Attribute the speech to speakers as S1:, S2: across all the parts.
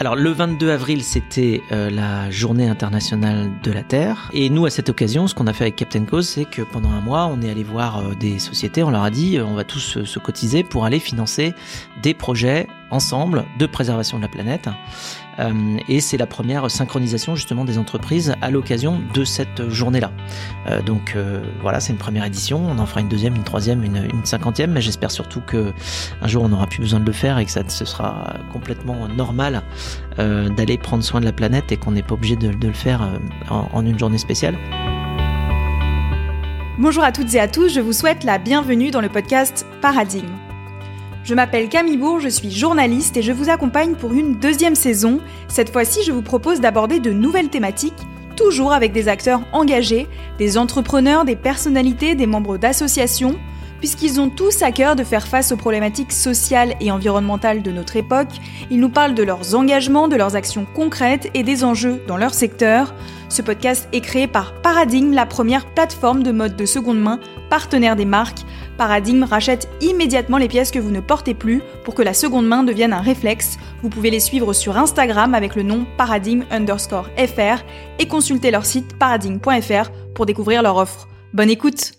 S1: Alors le 22 avril, c'était euh, la journée internationale de la Terre. Et nous, à cette occasion, ce qu'on a fait avec Captain Cause, c'est que pendant un mois, on est allé voir euh, des sociétés, on leur a dit, euh, on va tous se cotiser pour aller financer des projets ensemble de préservation de la planète. Euh, et c'est la première synchronisation justement des entreprises à l'occasion de cette journée-là. Euh, donc euh, voilà, c'est une première édition. On en fera une deuxième, une troisième, une, cinquantième, mais j'espère surtout que un jour on n'aura plus besoin de le faire et que ça ce sera complètement normal d'aller prendre soin de la planète et qu'on n'est pas obligé de, le faire en une journée spéciale.
S2: Bonjour à toutes et à tous, je vous souhaite la bienvenue dans le podcast Paradigme. Je m'appelle Camille Bourg, je suis journaliste et je vous accompagne pour une deuxième saison. Cette fois-ci, je vous propose d'aborder de nouvelles thématiques, toujours avec des acteurs engagés, des entrepreneurs, des personnalités, des membres d'associations, puisqu'ils ont tous à cœur de faire face aux problématiques sociales et environnementales de notre époque. Ils nous parlent de leurs engagements, de leurs actions concrètes et des enjeux dans leur secteur. Ce podcast est créé par Paradigme, la première plateforme de mode de seconde main, partenaire des marques. Paradigme rachète immédiatement les pièces que vous ne portez plus pour que la seconde main devienne un réflexe. Vous pouvez les suivre sur Instagram avec le nom paradigme underscore fr et consulter leur site paradigme.fr pour découvrir leur offre. Bonne écoute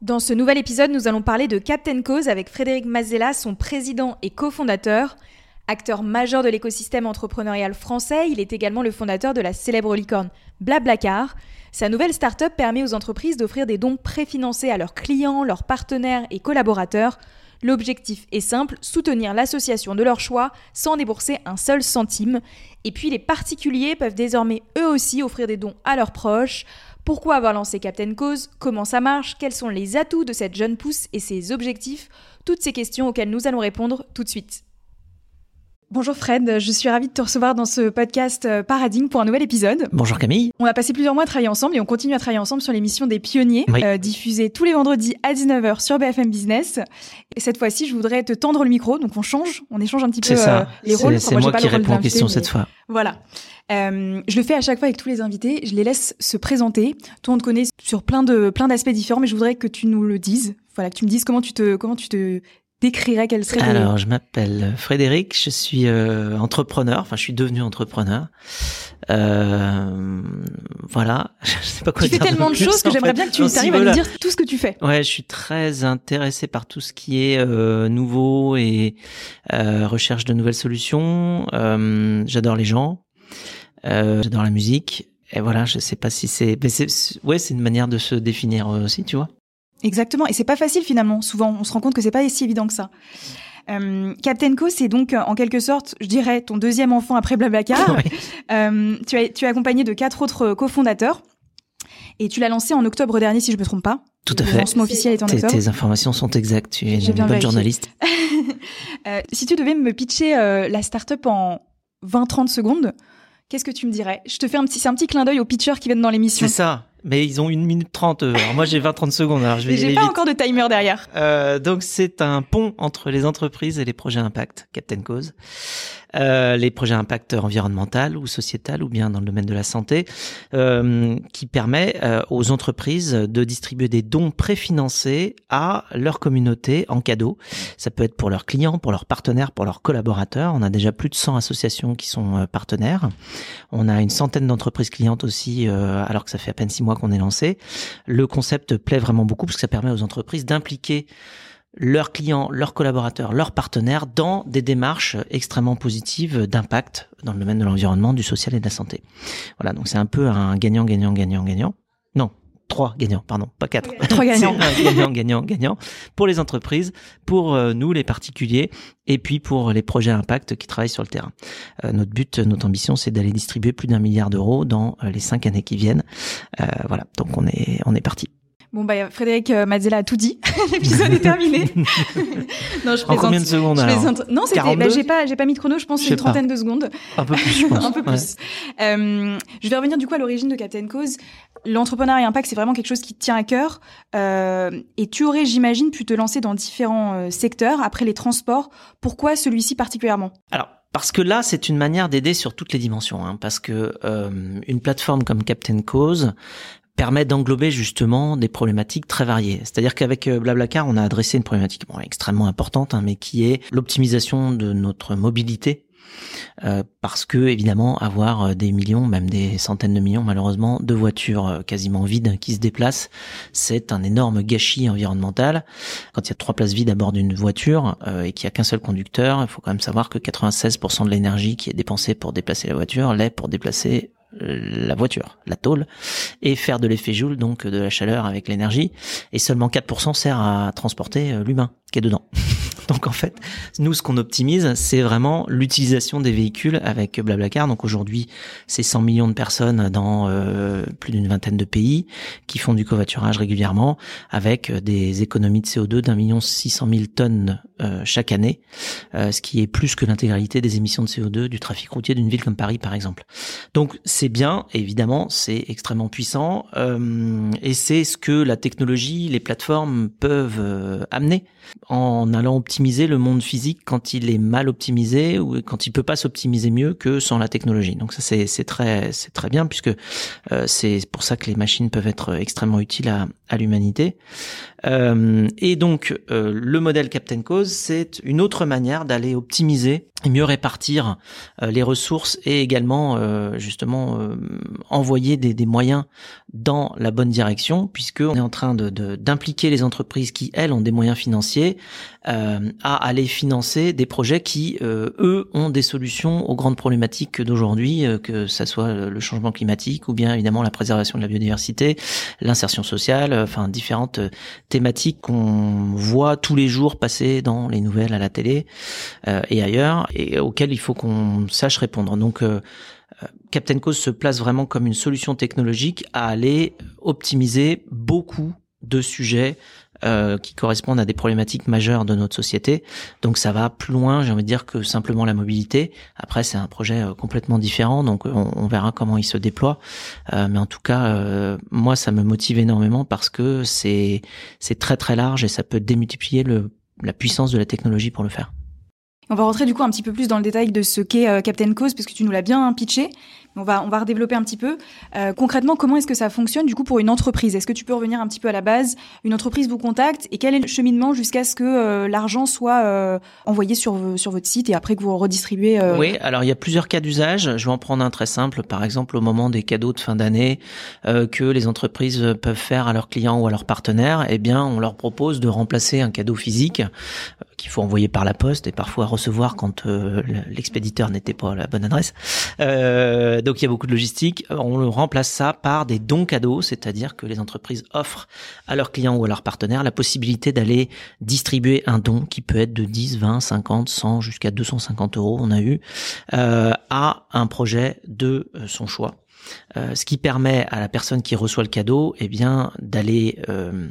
S2: Dans ce nouvel épisode, nous allons parler de Captain Cause avec Frédéric Mazella, son président et cofondateur. Acteur majeur de l'écosystème entrepreneurial français, il est également le fondateur de la célèbre licorne Blablacar. Sa nouvelle start-up permet aux entreprises d'offrir des dons préfinancés à leurs clients, leurs partenaires et collaborateurs. L'objectif est simple, soutenir l'association de leur choix sans débourser un seul centime. Et puis les particuliers peuvent désormais eux aussi offrir des dons à leurs proches. Pourquoi avoir lancé Captain Cause? Comment ça marche? Quels sont les atouts de cette jeune pousse et ses objectifs? Toutes ces questions auxquelles nous allons répondre tout de suite. Bonjour Fred, je suis ravie de te recevoir dans ce podcast euh, Paradigme pour un nouvel épisode.
S1: Bonjour Camille.
S2: On a passé plusieurs mois à travailler ensemble et on continue à travailler ensemble sur l'émission des pionniers, euh, diffusée tous les vendredis à 19h sur BFM Business. Et cette fois-ci, je voudrais te tendre le micro, donc on change, on échange un petit peu
S1: euh, les rôles. C'est moi, qui réponds aux questions cette fois.
S2: Voilà. Euh, je le fais à chaque fois avec tous les invités. Je les laisse se présenter. Toi, on te connaît sur plein de plein d'aspects différents, mais je voudrais que tu nous le dises. Voilà, que tu me dises comment tu te comment tu te décrirais quelle serait
S1: Alors, je m'appelle Frédéric, je suis euh, entrepreneur, enfin je suis devenu entrepreneur. Euh, voilà, je sais pas quoi
S2: tu
S1: dire.
S2: Tu fais tellement de, choses que j'aimerais bien que tu arrives à nous dire tout ce que tu fais.
S1: Ouais, je suis très intéressé par tout ce qui est euh, nouveau et euh, recherche de nouvelles solutions. Euh, j'adore les gens, j'adore la musique. Et voilà, je sais pas si c'est, ouais, c'est une manière de se définir aussi, tu vois.
S2: Exactement, et c'est pas facile finalement. Souvent, on se rend compte que c'est pas si évident que ça. Euh, Captain Co, c'est donc en quelque sorte, je dirais, ton deuxième enfant après Blablacar. euh, tu as tu es accompagné de quatre autres cofondateurs et tu l'as lancé en octobre dernier, si je me trompe pas.
S1: Tout à fait. Le
S2: lancement officiel est en octobre.
S1: Tes informations sont exactes. Tu es une bonne journaliste.
S2: euh, si tu devais me pitcher euh, la startup en 20-30 secondes, qu'est-ce que tu me dirais? Je te fais un petit, c'est un petit clin d'œil aux pitchers qui viennent dans l'émission.
S1: C'est ça. Mais ils ont une minute trente. Euh, alors moi j'ai 20-30 secondes. Alors je vais.
S2: J'ai pas encore de timer derrière.
S1: Euh, donc c'est un pont entre les entreprises et les projets impact, Captain Cause. Euh, les projets impact environnemental ou sociétal ou bien dans le domaine de la santé, euh, qui permet euh, aux entreprises de distribuer des dons préfinancés à leur communauté en cadeau. Ça peut être pour leurs clients, pour leurs partenaires, pour leurs collaborateurs. On a déjà plus de 100 associations qui sont partenaires. On a une centaine d'entreprises clientes aussi, alors que ça fait à peine six mois qu'on est lancé. Le concept plaît vraiment beaucoup parce que ça permet aux entreprises d'impliquer leurs clients, leurs collaborateurs, leurs partenaires dans des démarches extrêmement positives d'impact dans le domaine de l'environnement, du social et de la santé. Voilà, donc c'est un peu un gagnant, gagnant, gagnant, gagnant. Non, trois gagnants, pardon, pas quatre.
S2: Trois gagnants.
S1: gagnant, gagnant, gagnant pour les entreprises, pour euh, nous les particuliers, et puis pour les projets impact qui travaillent sur le terrain. Euh, notre but, notre ambition, c'est d'aller distribuer plus d'un milliard d'euros dans euh, les cinq années qui viennent. voilà, donc on est on est parti.
S2: Bon bah Frédéric euh, Mazzella a tout dit. L'épisode est terminé.
S1: non, je En combien de secondes alors
S2: Non, c'était bah, j'ai pas j'ai pas mis de chrono, je pense une trentaine de secondes.
S1: Un peu plus, je pense.
S2: Un peu plus. Euh, je vais revenir du coup à l'origine de Captain Cause. L'entrepreneuriat impact, c'est vraiment quelque chose qui te tient à cœur. Euh, et tu aurais, j'imagine, pu te lancer dans différents secteurs après les transports. Pourquoi celui-ci particulièrement?
S1: Alors parce que là, c'est une manière d'aider sur toutes les dimensions. Hein, parce que euh, une plateforme comme Captain Cause permet d'englober justement des problématiques très variées. C'est-à-dire qu'avec euh, Blablacar, on a adressé une problématique bon, extrêmement importante, hein, mais qui est l'optimisation de notre mobilité parce que évidemment avoir des millions, même des centaines de millions malheureusement, de voitures quasiment vides qui se déplacent, c'est un énorme gâchis environnemental. Quand il y a trois places vides à bord d'une voiture et qu'il y a qu'un seul conducteur, il faut quand même savoir que 96% de l'énergie qui est dépensée pour déplacer la voiture l'est pour déplacer la voiture, la tôle, et faire de l'effet Joule, donc de la chaleur avec l'énergie, et seulement 4% sert à transporter euh, l'humain qui est dedans. Donc en fait, nous ce qu'on optimise, c'est vraiment l'utilisation des véhicules avec Blablacar. Donc aujourd'hui, c'est 100 millions de personnes dans euh, plus d'une vingtaine de pays qui font du covoiturage régulièrement avec des économies de CO2 d'un million six cent mille tonnes euh, chaque année, euh, ce qui est plus que l'intégralité des émissions de CO2 du trafic routier d'une ville comme Paris par exemple. Donc c'est bien, évidemment, c'est extrêmement puissant et c'est ce que la technologie, les plateformes peuvent amener en allant optimiser le monde physique quand il est mal optimisé ou quand il peut pas s'optimiser mieux que sans la technologie. Donc ça c'est très c'est très bien puisque euh, c'est pour ça que les machines peuvent être extrêmement utiles à, à l'humanité. Euh, et donc euh, le modèle Captain Cause c'est une autre manière d'aller optimiser et mieux répartir euh, les ressources et également euh, euh, envoyer des, des, moyens dans la bonne direction puisque on est en train de d'impliquer les entreprises qui elles ont des moyens financiers à aller financer des projets qui eux ont des solutions aux grandes problématiques d'aujourd'hui que ça soit le changement climatique ou bien évidemment la préservation de la biodiversité l'insertion sociale enfin différentes thématiques qu'on voit tous les jours passer dans les nouvelles à la télé et ailleurs et auquel il faut qu'on sache répondre. Donc euh, euh, Captain Cause se place vraiment comme une solution technologique à aller optimiser beaucoup de sujets euh, qui correspondent à des problématiques majeures de notre société. Donc ça va plus loin, j'ai envie de dire, que simplement la mobilité. Après, c'est un projet complètement différent, donc on, verra comment il se déploie. mais en tout cas, moi, ça me motive énormément parce que c'est c'est très très large et ça peut démultiplier le, la puissance de la technologie pour le faire.
S2: On va rentrer du coup un petit peu plus dans le détail de ce qu'est euh, Captain Cause, parce que tu nous l'as bien pitché. On va, on va redévelopper un petit peu. Euh, concrètement, comment est-ce que ça fonctionne du coup pour une entreprise? Est-ce que tu peux revenir un petit peu à la base? Une entreprise vous contacte et quel est le cheminement jusqu'à ce que euh, l'argent soit euh, envoyé sur, sur votre site et après que vous redistribuez
S1: Oui, alors il y a plusieurs cas d'usage. Je vais en prendre un très simple. Par exemple, au moment des cadeaux de fin d'année que les entreprises peuvent faire à leurs clients ou à leurs partenaires, eh bien, on leur propose de remplacer un cadeau physique qu'il faut envoyer par la poste et parfois recevoir quand l'expéditeur n'était pas à la bonne adresse. Euh, donc il y a beaucoup de logistique. On remplace ça par des dons cadeaux, c'est-à-dire que les entreprises offrent à leurs clients ou à leurs partenaires la possibilité d'aller distribuer un don qui peut être de 10, 20, 50, 100 jusqu'à 250 euros, on a eu, euh, à un projet de euh, son choix. Euh, ce qui permet à la personne qui reçoit le cadeau, eh bien, d'aller euh,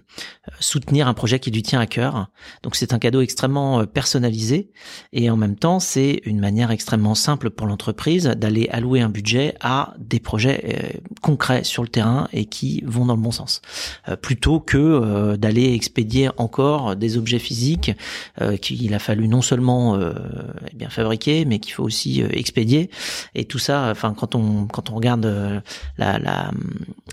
S1: soutenir un projet qui lui tient à cœur. Donc c'est un cadeau extrêmement euh, personnalisé et en même temps c'est une manière extrêmement simple pour l'entreprise d'aller allouer un budget à des projets concrets sur le terrain et qui vont dans le bon sens, plutôt que d'aller expédier encore des objets physiques qu'il a fallu non seulement eh bien fabriquer, mais qu'il faut aussi expédier. Et tout ça, enfin quand on quand on regarde euh,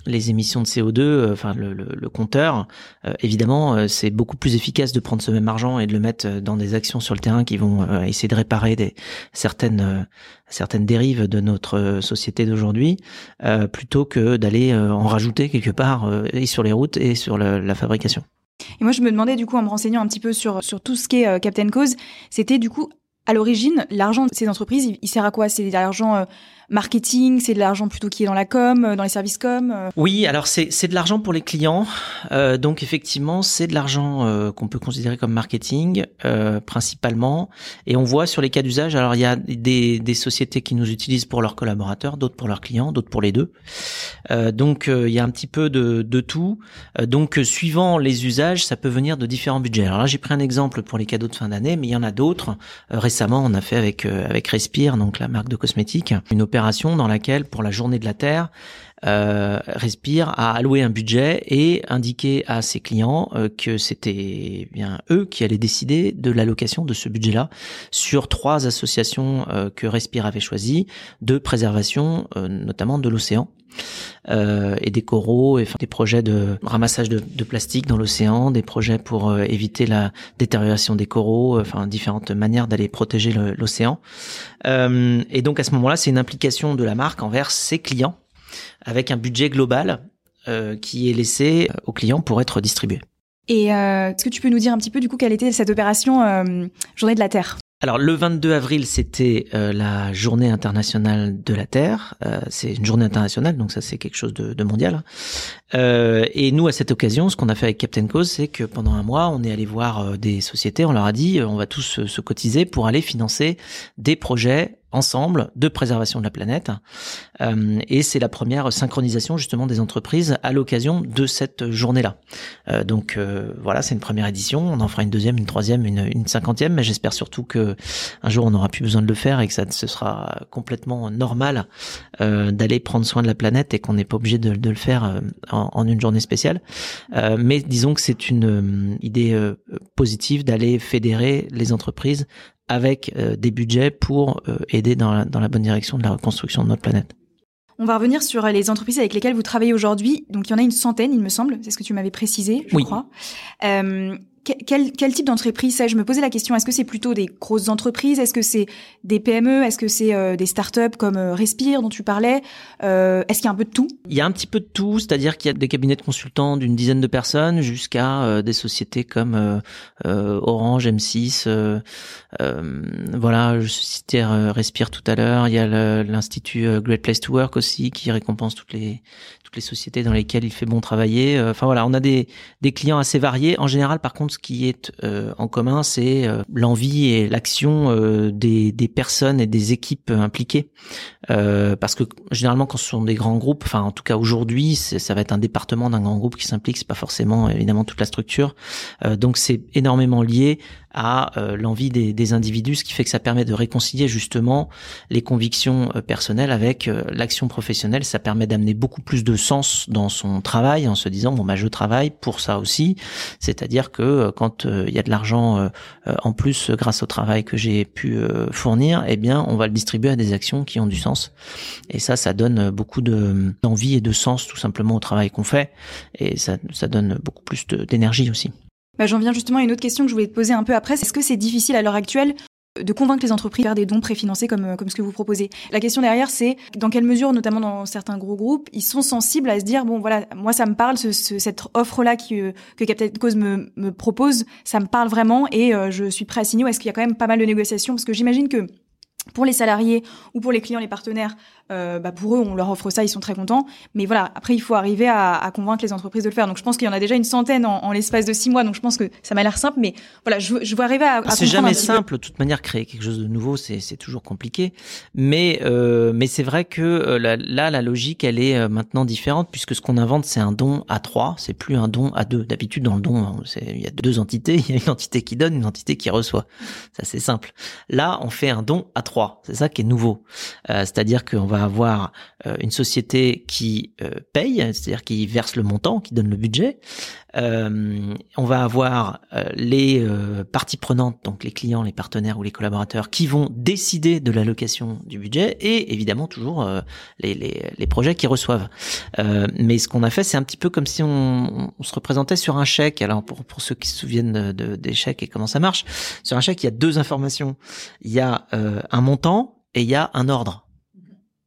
S1: les émissions de CO2, euh, enfin le, compteur, euh, évidemment, c'est beaucoup plus efficace de prendre ce même argent et de le mettre dans des actions sur le terrain qui vont essayer de réparer certaines certaines dérives de notre société d'aujourd'hui, plutôt que d'aller en rajouter quelque part et sur les routes et sur la fabrication.
S2: Et moi, je me demandais du coup, en me renseignant un petit peu sur tout ce qui est Captain Cause, c'était du coup à l'origine, l'argent de ces entreprises, il, sert à quoi? C'est de l'argent marketing, c'est de l'argent plutôt qui est dans la com, euh, dans les services com euh.
S1: Oui, alors c'est de l'argent pour les clients. Euh, donc effectivement, c'est de l'argent euh, qu'on peut considérer comme marketing euh, principalement. Et on voit sur les cas d'usage, alors il y a des, des sociétés qui nous utilisent pour leurs collaborateurs, d'autres pour leurs clients, d'autres pour les deux. donc il y a un petit peu de, de tout. donc suivant les usages, ça peut venir de différents budgets. Alors là, j'ai pris un exemple pour les cadeaux de fin d'année, mais il y en a d'autres. récemment, on a fait avec avec Respire, donc la marque de cosmétiques, une dans laquelle, pour la journée de la Terre, euh, Respire a alloué un budget et indiqué à ses clients euh, que c'était bien eux qui allaient décider de l'allocation de ce budget-là sur trois associations euh, que Respire avait choisies de préservation, notamment de l'océan. et des coraux, et des projets de ramassage de, de plastique dans l'océan, des projets pour éviter la détérioration des coraux, enfin différentes manières d'aller protéger l'océan. et donc à ce moment-là, c'est une implication de la marque envers ses clients avec un budget global euh, qui est laissé euh, aux clients pour être distribué.
S2: Et euh, est-ce que tu peux nous dire un petit peu du coup quelle était cette opération Journée de la Terre?
S1: Alors le 22 avril, c'était la journée internationale de la Terre. c'est une journée internationale, donc ça c'est quelque chose de, de mondial. et nous, à cette occasion, ce qu'on a fait avec Captain Cause, c'est que pendant un mois, on est allé voir des sociétés, on leur a dit, on va tous se cotiser pour aller financer des projets ensemble de préservation de la planète. Euh, et c'est la première synchronisation justement des entreprises à l'occasion de cette journée-là. Euh, donc euh, voilà, c'est une première édition. On en fera une deuxième, une troisième, une, une cinquantième, mais j'espère surtout que un jour on n'aura plus besoin de le faire et que ça ce sera complètement normal d'aller prendre soin de la planète et qu'on n'est pas obligé de, de, le faire en, en, une journée spéciale. mais disons que c'est une idée positive d'aller fédérer les entreprises avec euh, des budgets pour euh, aider dans la, dans la bonne direction de la reconstruction de notre planète.
S2: On va revenir sur les entreprises avec lesquelles vous travaillez aujourd'hui. Donc, il y en a une centaine, il me semble. C'est ce que tu m'avais précisé, je crois. Euh, quel, type d'entreprise c'est Je me posais la question, est-ce que c'est plutôt des grosses entreprises? Est-ce que c'est des PME Est-ce que c'est euh, des startups comme euh, Respire dont tu parlais? Euh, Est-ce qu'il y a un peu de tout?
S1: Il y a un petit peu de tout, c'est-à-dire qu'il y a des cabinets de consultants d'une dizaine de personnes jusqu'à des sociétés comme Orange, M6. voilà, je citais Respire tout à l'heure. Il y a l'Institut Great Place to Work aussi qui récompense toutes les les sociétés dans lesquelles il fait bon travailler. Enfin voilà, on a des clients assez variés. En général, par contre, ce qui est euh, en commun, c'est euh, l'envie et l'action des, des personnes et des équipes impliquées. parce que généralement, quand ce sont des grands groupes, enfin en tout cas aujourd'hui, ça va être un département d'un grand groupe qui s'implique. C'est pas forcément évidemment toute la structure. donc c'est énormément lié à euh, l'envie des, individus, ce qui fait que ça permet de réconcilier justement les convictions euh, personnelles avec euh, l'action professionnelle. Ça permet d'amener beaucoup plus de sens dans son travail en se disant bon bah je travaille pour ça aussi. C'est-à-dire que quand il y a de l'argent en plus grâce au travail que j'ai pu fournir, eh bien on va le distribuer à des actions qui ont du sens. Et ça, ça donne beaucoup de d'envie et de sens tout simplement au travail qu'on fait. Et ça, ça donne beaucoup plus d'énergie aussi.
S2: Bah, J'en viens justement à une autre question que je voulais te poser un peu après. Est-ce que c'est difficile à l'heure actuelle de convaincre les entreprises de faire des dons préfinancés comme, comme ce que vous proposez? La question derrière, c'est dans quelle mesure, notamment dans certains gros groupes, ils sont sensibles à se dire, bon voilà, moi ça me parle, ce, cette offre-là que, que Captain Cause me, propose, ça me parle vraiment et euh, je suis prêt à signer est-ce qu'il y a quand même pas mal de négociations? Parce que j'imagine que pour les salariés ou pour les clients, les partenaires, euh, bah pour eux, on leur offre ça, ils sont très contents. Mais voilà, après, il faut arriver à, à convaincre les entreprises de le faire. Donc, je pense qu'il y en a déjà une centaine en, en l'espace de six mois. Donc, je pense que ça m'a l'air simple. Mais voilà, je, je veux arriver à. à
S1: c'est jamais simple. De toute manière, créer quelque chose de nouveau, c'est, toujours compliqué. Mais euh, mais c'est vrai que euh, là, la logique, elle est maintenant différente puisque ce qu'on invente, c'est un don à trois. C'est plus un don à deux. D'habitude, dans le don, il y a deux entités. Il y a une entité qui donne, une entité qui reçoit. Ça, c'est simple. Là, on fait un don à trois. C'est ça qui est nouveau. Euh, c'est-à-dire qu'on va avoir euh, une société qui euh, paye, c'est-à-dire qui verse le montant, qui donne le budget. Euh, on va avoir les parties prenantes, donc les clients, les partenaires ou les collaborateurs, qui vont décider de l'allocation du budget et évidemment toujours les, les, les, projets qui reçoivent. mais ce qu'on a fait, c'est un petit peu comme si on, on, se représentait sur un chèque. Alors pour, pour ceux qui se souviennent de, des chèques et comment ça marche, sur un chèque, il y a deux informations. Il y a un montant et il y a un ordre.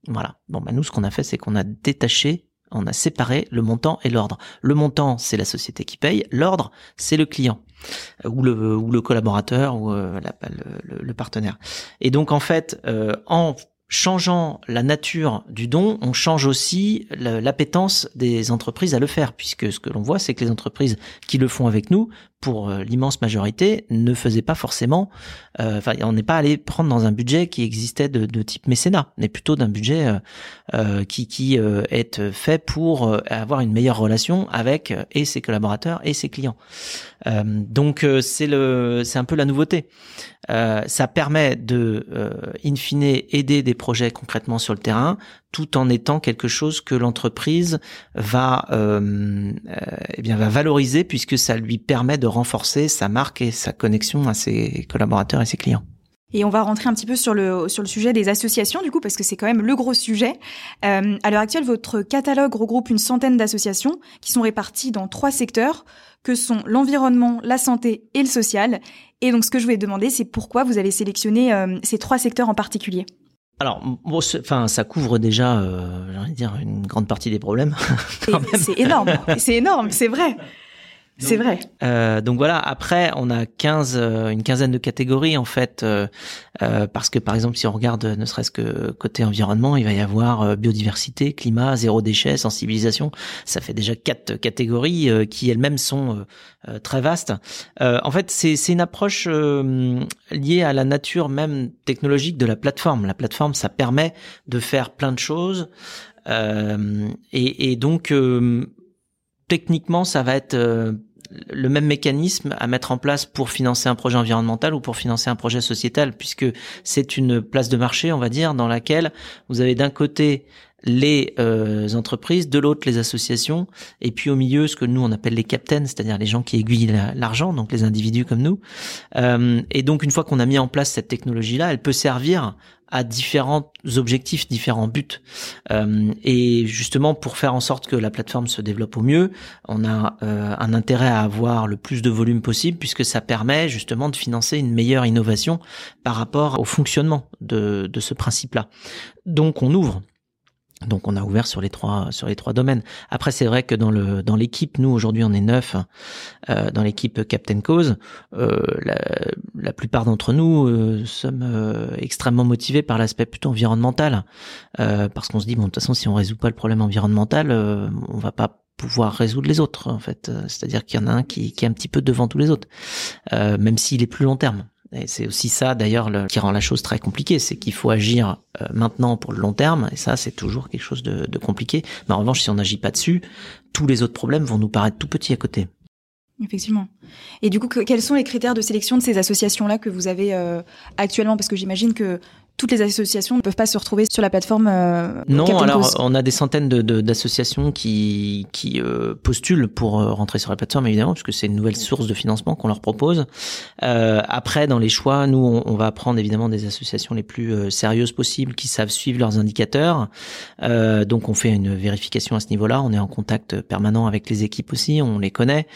S1: Voilà. Bon, bah nous, ce qu'on a fait, c'est qu'on a détaché, on a séparé le montant et l'ordre. Le montant, c'est la société qui paye. L'ordre, c'est le client euh, ou le ou le collaborateur ou euh, le, le, partenaire. Et donc, en fait, euh, en changeant la nature du don, on change aussi l'appétence des entreprises à le faire, puisque ce que l'on voit, c'est que les entreprises qui le font avec nous pour euh, l'immense majorité, ne faisait pas forcément. Euh, enfin, on n'est pas allé prendre dans un budget qui existait de, type mécénat, mais plutôt d'un budget euh, qui, qui est fait pour avoir une meilleure relation avec et ses collaborateurs et ses clients. donc c'est le, c'est un peu la nouveauté. ça permet de, in fine, aider des projets concrètement sur le terrain tout en étant quelque chose que l'entreprise va euh, eh bien va valoriser puisque ça lui permet de renforcer sa marque et sa connexion à ses collaborateurs et ses clients.
S2: Et on va rentrer un petit peu sur le sur le sujet des associations du coup parce que c'est quand même le gros sujet. Euh, à l'heure actuelle, votre catalogue regroupe une centaine d'associations qui sont réparties dans trois secteurs que sont l'environnement, la santé et le social. Et donc ce que je voulais demander, c'est pourquoi vous avez sélectionné euh, ces trois secteurs en particulier?
S1: Alors, bon, enfin, ça couvre déjà, euh, j'ai envie de dire, une grande partie des problèmes.
S2: c'est énorme, c'est énorme, c'est vrai. C'est vrai.
S1: Euh, donc voilà. Après, on a 15, euh, une quinzaine de catégories en fait, euh, euh, parce que par exemple, si on regarde ne serait-ce que côté environnement, il va y avoir biodiversité, climat, zéro déchet, sensibilisation. Ça fait déjà quatre catégories qui elles-mêmes sont très vastes. en fait, c'est une approche liée à la nature même technologique de la plateforme. La plateforme, ça permet de faire plein de choses, et, et, donc techniquement, ça va être le même mécanisme à mettre en place pour financer un projet environnemental ou pour financer un projet sociétal, puisque c'est une place de marché, on va dire, dans laquelle vous avez d'un côté les euh, entreprises, de l'autre les associations, et puis au milieu ce que nous on appelle les captains, c'est-à-dire les gens qui aiguillent l'argent, donc les individus comme nous. Euh, et donc une fois qu'on a mis en place cette technologie-là, elle peut servir à différents objectifs, différents buts. Euh, et justement, pour faire en sorte que la plateforme se développe au mieux, on a euh, un intérêt à avoir le plus de volume possible, puisque ça permet justement de financer une meilleure innovation par rapport au fonctionnement de, de ce principe-là. Donc on ouvre donc on a ouvert sur les trois sur les trois domaines. Après c'est vrai que dans le dans l'équipe nous aujourd'hui on est neuf euh, dans l'équipe Captain Cause. Euh, la, la, plupart d'entre nous euh, sommes euh, extrêmement motivés par l'aspect plutôt environnemental euh, parce qu'on se dit bon de toute façon si on résout pas le problème environnemental on va pas pouvoir résoudre les autres en fait. C'est-à-dire qu'il y en a un qui, qui est un petit peu devant tous les autres même s'il est plus long terme. C'est aussi ça d'ailleurs qui rend la chose très compliquée, c'est qu'il faut agir euh, maintenant pour le long terme, et ça c'est toujours quelque chose de, de compliqué. Mais en revanche, si on n'agit pas dessus, tous les autres problèmes vont nous paraître tout petits à côté.
S2: Effectivement. Et du coup, quels sont les critères de sélection de ces associations-là que vous avez euh, actuellement? Parce que j'imagine que toutes les associations ne peuvent pas se retrouver sur la plateforme. Euh,
S1: non, alors on a des centaines d'associations de, qui, qui euh, postulent pour euh, rentrer sur la plateforme évidemment, puisque c'est une nouvelle source de financement qu'on leur propose. Euh, après, dans les choix, nous on, on, va prendre évidemment des associations les plus euh, sérieuses possibles, qui savent suivre leurs indicateurs. donc on fait une vérification à ce niveau-là. On est en contact permanent avec les équipes aussi, on les connaît.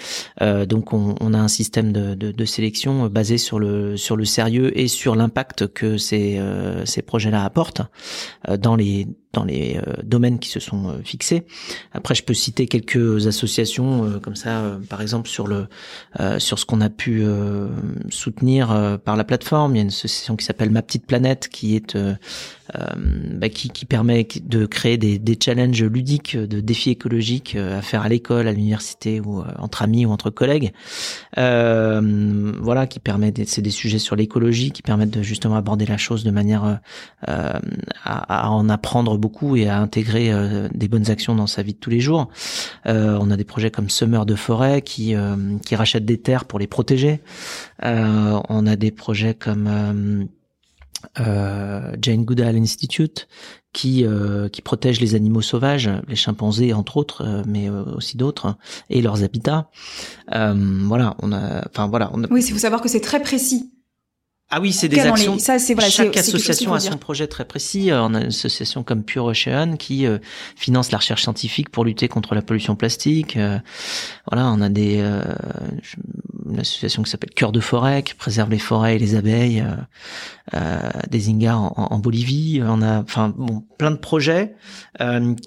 S1: donc on, on, a un système de, de, de, sélection basé sur le sur le sérieux et sur l'impact que c'est euh, ces projets-là apportent euh, dans les dans les euh, domaines qui se sont fixés. Après, je peux citer quelques associations comme ça, par exemple sur le sur ce qu'on a pu soutenir par la plateforme. Il y a une association qui s'appelle Ma Petite Planète qui est bah, qui, qui permet de créer des, des challenges ludiques, de défis écologiques à faire à l'école, à l'université ou entre amis ou entre collègues. voilà, qui permet c'est des sujets sur l'écologie qui permettent de justement aborder la chose de manière euh, à, en apprendre beaucoup et à intégrer euh, des bonnes actions dans sa vie de tous les jours. Euh, on a des projets comme Summer de forêt qui qui rachètent des terres pour les protéger. on a des projets comme Jane Goodall Institute qui protège les animaux sauvages, les chimpanzés entre autres, mais aussi d'autres et leurs habitats. voilà, on a, enfin voilà.
S2: Oui, il faut savoir que c'est très précis.
S1: Ah oui, c'est des actions. Ça, c'est voilà, Chaque association a son projet très précis. Euh, on a une association comme Pure Ocean qui euh, finance la recherche scientifique pour lutter contre la pollution plastique. Euh, voilà, on a des une association qui s'appelle Cœur de forêt qui préserve les forêts et les abeilles, des Ingas en, en, Bolivie. On a, enfin, bon, plein de projets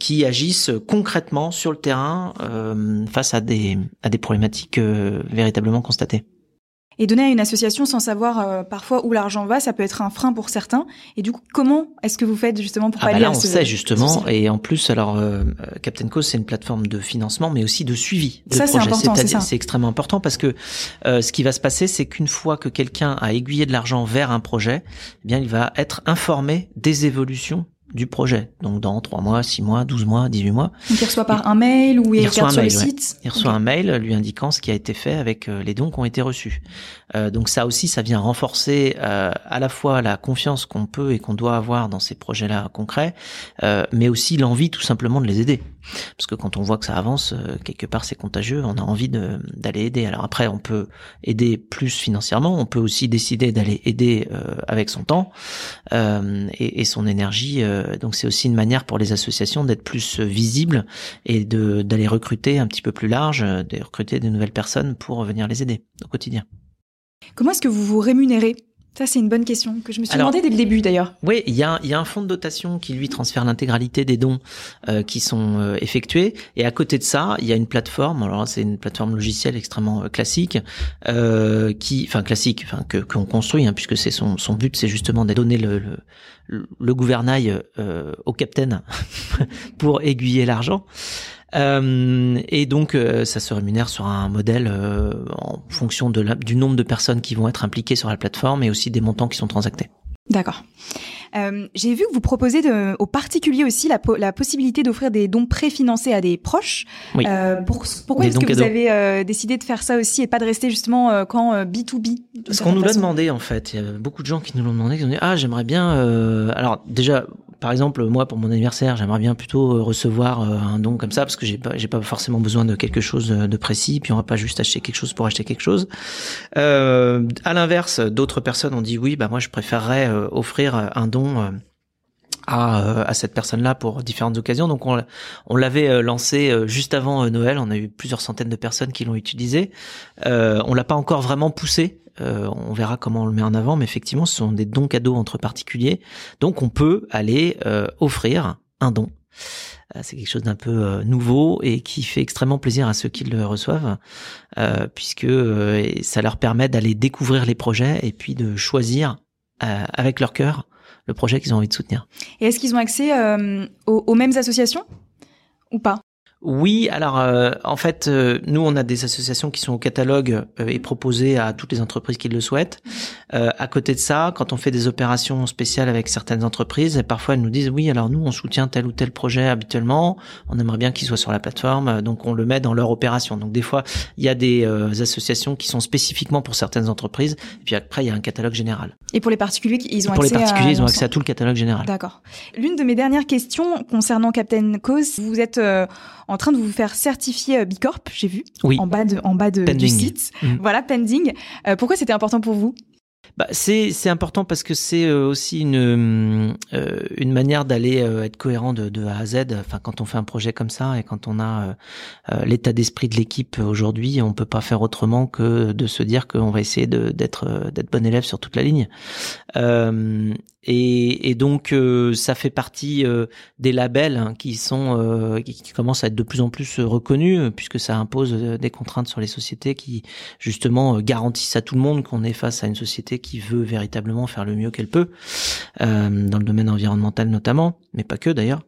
S1: qui agissent concrètement sur le terrain face à des à des problématiques véritablement constatées.
S2: Et donner à une association sans savoir euh, parfois où l'argent va, ça peut être un frein pour certains. Et du coup, comment est-ce que vous faites justement pour
S1: ah bah
S2: pallier
S1: là, on sait justement. Et en plus, alors euh, Captain Cause, c'est une plateforme de financement, mais aussi de suivi de
S2: ça, c'est
S1: C'est extrêmement important parce que euh, ce qui va se passer, c'est qu'une fois que quelqu'un a aiguillé de l'argent vers un projet, eh bien, il va être informé des évolutions du projet. Donc dans 3 mois, 6 mois, 12 mois, 18 mois.
S2: Donc il reçoit par un mail ou il,
S1: un
S2: sur
S1: mail,
S2: le
S1: ouais.
S2: site
S1: Il reçoit un mail lui indiquant ce qui a été fait avec euh, les dons qui ont été reçus. Euh, donc ça aussi, ça vient renforcer euh, à la fois la confiance qu'on peut et qu'on doit avoir dans ces projets-là concrets, euh, mais aussi l'envie tout simplement de les aider. Parce que quand on voit que ça avance, euh, quelque part c'est contagieux, on a envie d'aller aider. Alors après, on peut aider plus financièrement, on peut aussi décider d'aller aider euh, avec son temps euh, et, et son énergie. Euh, donc c'est aussi une manière pour les associations d'être plus euh, visibles et d'aller recruter un petit peu plus large, euh, de recruter de nouvelles personnes pour venir les aider au quotidien.
S2: Comment est-ce que vous vous rémunérez? Ça, c'est une bonne question que je me suis
S1: Alors-
S2: demandé dès le début d'ailleurs.
S1: Oui, il y a, y a un fonds de dotation qui lui transfère l'intégralité des dons euh, qui sont euh, effectués. Et à côté de ça, il y a une plateforme. Alors c'est une plateforme logicielle extrêmement euh, classique, euh, qui, enfin classique, enfin que qu'on construit, hein, puisque c'est son son but, c'est justement de donner le le, le gouvernail euh, au capitaine pour aiguiller l'argent. Euh, et donc, euh, ça se rémunère sur un modèle euh, en fonction de la- du nombre de personnes qui vont être impliquées sur la plateforme et aussi des montants qui sont transactés.
S2: D'accord. Euh, J'ai vu que vous proposez de, aux particuliers aussi la, po- la possibilité d'offrir des dons préfinancés à des proches.
S1: Oui.
S2: Euh, pour, pourquoi est-ce que vous avez euh, décidé de faire ça aussi et pas de rester justement quand euh, B2B d'une
S1: Parce qu'on nous l'a demandé en fait. Il y a beaucoup de gens qui nous l'ont demandé, qui ont dit ah j'aimerais bien. Alors déjà, par exemple moi pour mon anniversaire, j'aimerais bien plutôt recevoir un don comme ça parce que j'ai pas j'ai pas forcément besoin de quelque chose de précis. Puis on va pas juste acheter quelque chose pour acheter quelque chose. Euh, à l'inverse, d'autres personnes ont dit oui bah moi je préférerais offrir un don. Euh, à, euh, à cette personne-là pour différentes occasions. Donc on, l'a- on l'avait euh, lancé juste avant Noël. On a eu plusieurs centaines de personnes qui l'ont utilisé. Euh, on l'a pas encore vraiment poussé. On verra comment on le met en avant, mais effectivement, ce sont des dons cadeaux entre particuliers. Donc on peut aller offrir un don. C'est quelque chose d'un peu nouveau et qui fait extrêmement plaisir à ceux qui le reçoivent, puisque ça leur permet d'aller découvrir les projets et puis de choisir avec leur cœur le projet qu'ils ont envie de soutenir.
S2: Et est-ce qu'ils ont accès euh, aux, aux mêmes associations? Ou pas?
S1: Oui, alors euh, en fait, euh, nous on a des associations qui sont au catalogue euh, et proposées à toutes les entreprises qui le souhaitent. Euh, à côté de ça, quand on fait des opérations spéciales avec certaines entreprises, parfois elles nous disent oui, alors nous on soutient tel ou tel projet habituellement, on aimerait bien qu'il soit sur la plateforme, euh, donc on le met dans leur opération. Donc des fois, il y a des euh, associations qui sont spécifiquement pour certaines entreprises, et puis après il y a un catalogue général.
S2: Et pour les particuliers, ils ont
S1: pour les
S2: accès
S1: particuliers,
S2: à
S1: ils ont accès à tout le catalogue général.
S2: D'accord. L'une de mes dernières questions concernant Captain Cause, vous êtes euh, en train de vous faire certifier euh, B Corp, j'ai vu,
S1: Oui.
S2: en bas de, en bas de, du site.
S1: Mhm.
S2: Voilà, pending. Euh, pourquoi c'était important pour vous?
S1: Bah, c'est important parce que c'est euh, aussi une euh, une manière d'aller euh, être cohérent de, de A à Z. Enfin, quand on fait un projet comme ça et quand on a l'état d'esprit de l'équipe aujourd'hui, on peut pas faire autrement que de se dire qu'on va essayer d'être bon élève sur toute la ligne. Euh, et, et donc ça fait partie des labels hein, qui sont qui, commencent à être de plus en plus reconnus puisque ça impose des contraintes sur les sociétés qui justement garantissent à tout le monde qu'on est face à une société qui veut véritablement faire le mieux qu'elle peut euh, dans le domaine environnemental notamment, mais pas que d'ailleurs.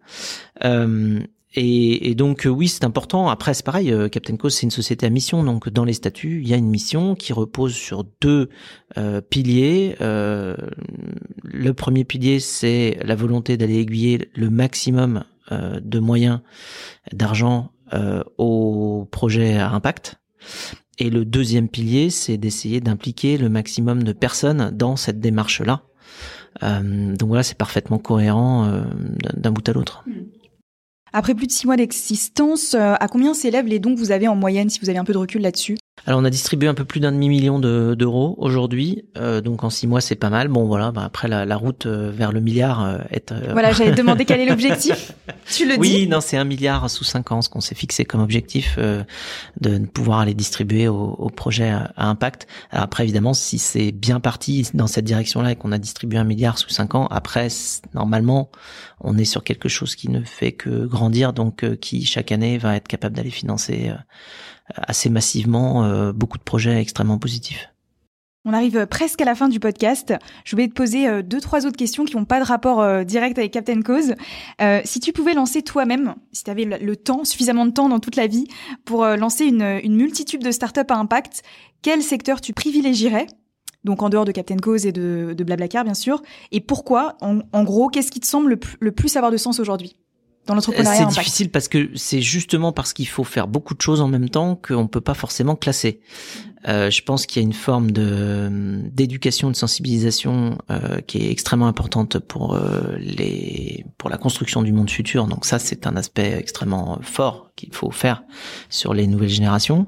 S1: Euh, et, et donc euh, oui, c'est important. Après, c'est pareil. euh, Captain Cause, c'est une société à mission. Donc dans les statuts, il y a une mission qui repose sur deux euh, piliers. Euh, le premier pilier, c'est la volonté d'aller aiguiller le maximum euh, de moyens, d'argent euh, aux projets à impact. Et le deuxième pilier, c'est d'essayer d'impliquer le maximum de personnes dans cette démarche-là. Euh, donc voilà, c'est parfaitement cohérent euh, d'un bout à l'autre.
S2: Après plus de six mois d'existence, euh, à combien s'élèvent les dons que vous avez en moyenne, si vous avez un peu de recul là-dessus?
S1: Alors on a distribué un peu plus d'un demi-million de- d'euros aujourd'hui, euh, donc en six mois c'est pas mal. Bon voilà, bah, après la, la route euh, vers le milliard euh, est... euh,
S2: Voilà, j'allais te demander quel est l'objectif. Tu le
S1: oui,
S2: dis
S1: non, c'est un milliard sous cinq ans, ce qu'on s'est fixé comme objectif euh, de pouvoir aller distribuer aux, aux projets à, à impact. Alors après, évidemment, si c'est bien parti dans cette direction-là et qu'on a distribué un milliard sous cinq ans, après, normalement, on est sur quelque chose qui ne fait que grandir, donc euh, qui chaque année va être capable d'aller financer euh, assez massivement euh, beaucoup de projets extrêmement positifs.
S2: On arrive presque à la fin du podcast. Je voulais te poser euh, deux, trois autres questions qui n'ont pas de rapport euh, direct avec Captain Cause. Si tu pouvais lancer toi-même, si tu avais le, temps, suffisamment de temps dans toute la vie, pour lancer une, une multitude de startups à impact, quel secteur tu privilégierais? Donc en dehors de Captain Cause et de, de Blablacar bien sûr, et pourquoi? En, gros, qu'est-ce qui te semble le, le plus avoir de sens aujourd'hui? Dans l'entrepreneuriat
S1: C'est difficile parce que c'est justement parce qu'il faut faire beaucoup de choses en même temps qu'on peut pas forcément classer. Euh, je pense qu'il y a une forme de d'éducation, de sensibilisation euh, qui est extrêmement importante pour euh, les pour la construction du monde futur. Donc ça, c'est un aspect extrêmement fort qu'il faut faire sur les nouvelles générations.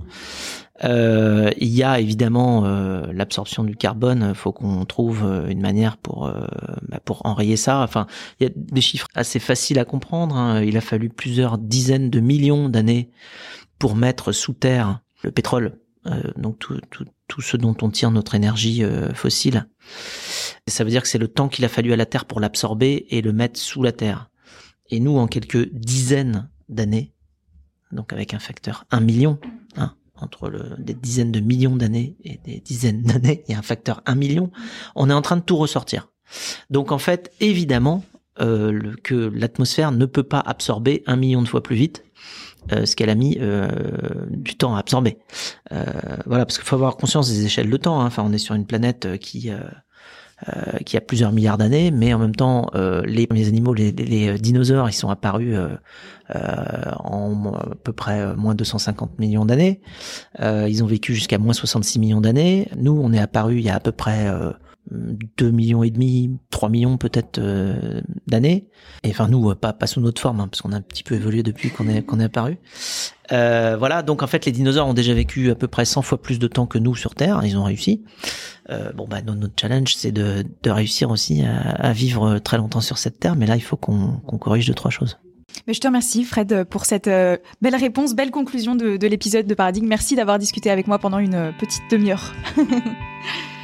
S1: Euh, il y a évidemment euh, l'absorption du carbone. Il faut qu'on trouve euh, une manière pour euh, bah, pour enrayer ça. Enfin, il y a des chiffres assez faciles à comprendre. Hein. Il a fallu plusieurs dizaines de millions d'années pour mettre sous terre le pétrole, donc tout, tout, tout, ce dont on tire notre énergie fossile. Ça veut dire que c'est le temps qu'il a fallu à la Terre pour l'absorber et le mettre sous la Terre. Et nous, en quelques dizaines d'années, donc avec un facteur 1 million, hein, entre des dizaines de millions d'années et des dizaines d'années, il y a un facteur 1 million, on est en train de tout ressortir. Donc en fait, évidemment, euh, que l'atmosphère ne peut pas absorber un million de fois plus vite euh, ce qu'elle a mis euh, du temps à absorber. Voilà, parce qu'il faut avoir conscience des échelles de temps. Hein. Enfin, on est sur une planète qui euh, qui a plusieurs milliards d'années, mais en même temps, euh, les premiers animaux, les, les, dinosaures, ils sont apparus euh, en à peu près moins 250 millions d'années. ils ont vécu jusqu'à moins 66 millions d'années. Nous, on est apparu il y a à peu près 2 millions et demi, 3 millions peut-être euh, d'années. Et enfin nous, pas, pas sous notre forme, hein, parce qu'on a un petit peu évolué depuis qu'on est, apparu. Euh, voilà, donc en fait les dinosaures ont déjà vécu à peu près 100 fois plus de temps que nous sur Terre, ils ont réussi. Euh, bon bah notre challenge c'est de, réussir aussi à, vivre très longtemps sur cette Terre, mais là il faut qu'on corrige deux trois choses.
S2: Mais je te remercie Fred pour cette euh, belle réponse, belle conclusion de l'épisode de Paradigme. Merci d'avoir discuté avec moi pendant une petite demi-heure.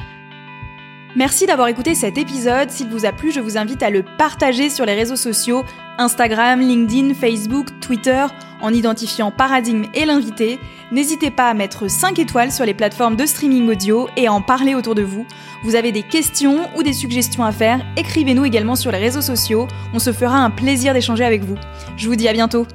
S2: Merci d'avoir écouté cet épisode. S'il vous a plu, je vous invite à le partager sur les réseaux sociaux Instagram, LinkedIn, Facebook, Twitter, en identifiant Paradigme et l'invité. N'hésitez pas à mettre 5 étoiles sur les plateformes de streaming audio et à en parler autour de vous. Vous avez des questions ou des suggestions à faire, écrivez-nous également sur les réseaux sociaux. On se fera un plaisir d'échanger avec vous. Je vous dis à bientôt.